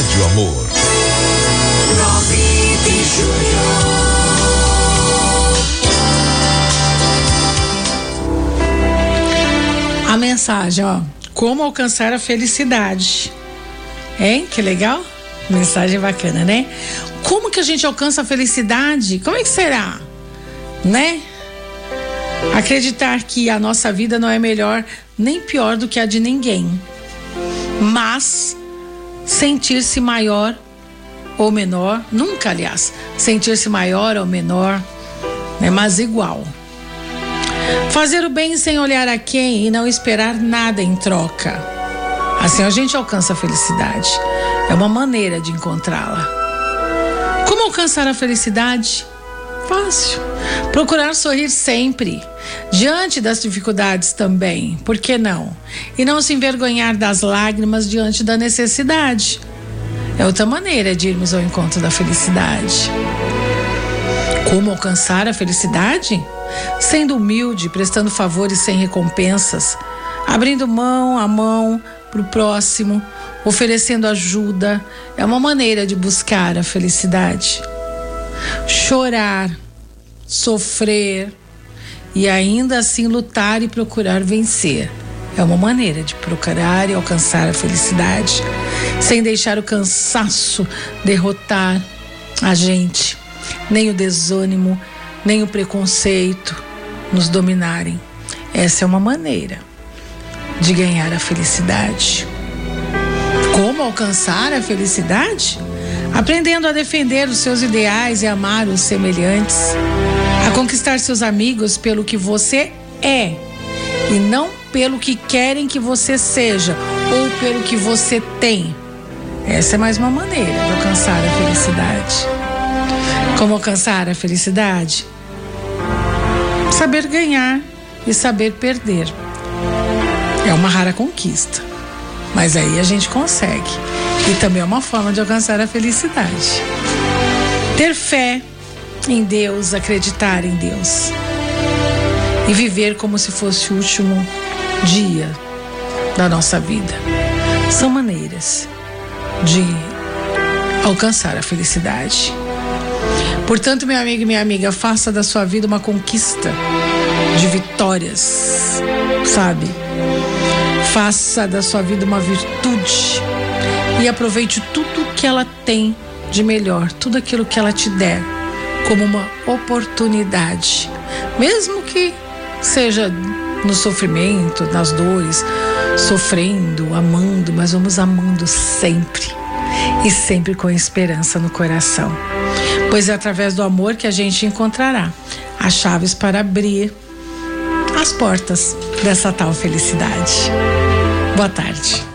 Rádio Amor. A mensagem, ó. Como alcançar a felicidade. Hein? Que legal? Mensagem bacana, né? Como que a gente alcança a felicidade? Como é que será? Né? Acreditar que a nossa vida não é melhor nem pior do que a de ninguém. Mas sentir-se maior ou menor, nunca, aliás, sentir-se maior ou menor, né, mas igual. Fazer o bem sem olhar a quem e não esperar nada em troca. Assim a gente alcança a felicidade. É uma maneira de encontrá-la. Como alcançar a felicidade? Fácil. Procurar sorrir sempre, diante das dificuldades também, por que não? E não se envergonhar das lágrimas diante da necessidade. É outra maneira de irmos ao encontro da felicidade. Como alcançar a felicidade? Sendo humilde, prestando favores sem recompensas, abrindo mão a mão para o próximo, oferecendo ajuda, é uma maneira de buscar a felicidade. Chorar, sofrer e ainda assim lutar e procurar vencer. É uma maneira de procurar e alcançar a felicidade, sem deixar o cansaço derrotar a gente, nem o desânimo, nem o preconceito nos dominarem. Essa é uma maneira de ganhar a felicidade. Como alcançar a felicidade? Aprendendo a defender os seus ideais e amar os semelhantes, conquistar seus amigos pelo que você é e não pelo que querem que você seja ou pelo que você tem. Essa é mais uma maneira de alcançar a felicidade. Como alcançar a felicidade? Saber ganhar e saber perder. É uma rara conquista, mas aí a gente consegue. E também é uma forma de alcançar a felicidade. Ter fé em Deus, acreditar em Deus. E viver como se fosse o último dia da nossa vida. São maneiras de alcançar a felicidade. Portanto, meu amigo e minha amiga, faça da sua vida uma conquista de vitórias, sabe? Faça da sua vida uma virtude e aproveite tudo que ela tem de melhor, tudo aquilo que ela te der, como uma oportunidade, mesmo que seja no sofrimento, nas dores, sofrendo, amando, mas vamos amando sempre e sempre com esperança no coração, pois é através do amor que a gente encontrará as chaves para abrir as portas dessa tal felicidade. Boa tarde.